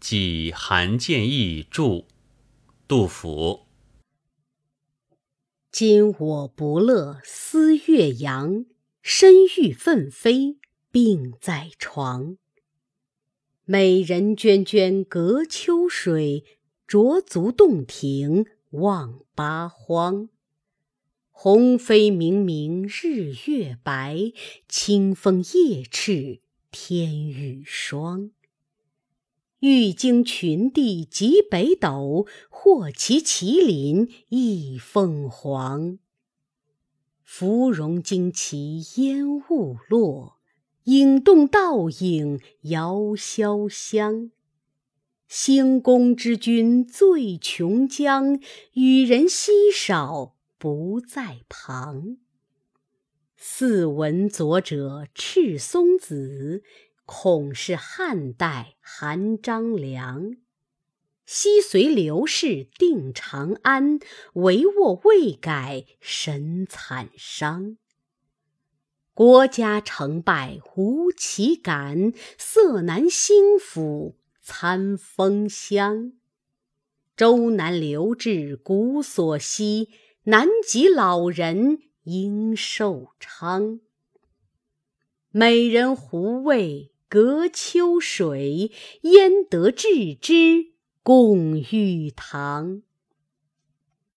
即韩建义著。杜甫。今我不乐思岳阳，身欲奋飞病在床。美人涓涓隔秋水，濯足洞庭望八荒。鸿飞明明日月白，清风夜翅天欲霜。欲经群帝极北斗，或骑麒麟亦凤凰。芙蓉旌旗烟雾落，影动倒影遥潇湘。兴功之君醉琼浆，与人稀少不在旁。似闻左者赤松子。恐是汉代韩张良，昔随刘氏定长安，帷幄未改神惨伤。国家成败无其感，色难兴复餐风香。周南留至古所稀，南极老人应寿昌。美人胡为隔秋水，焉得置之共玉堂。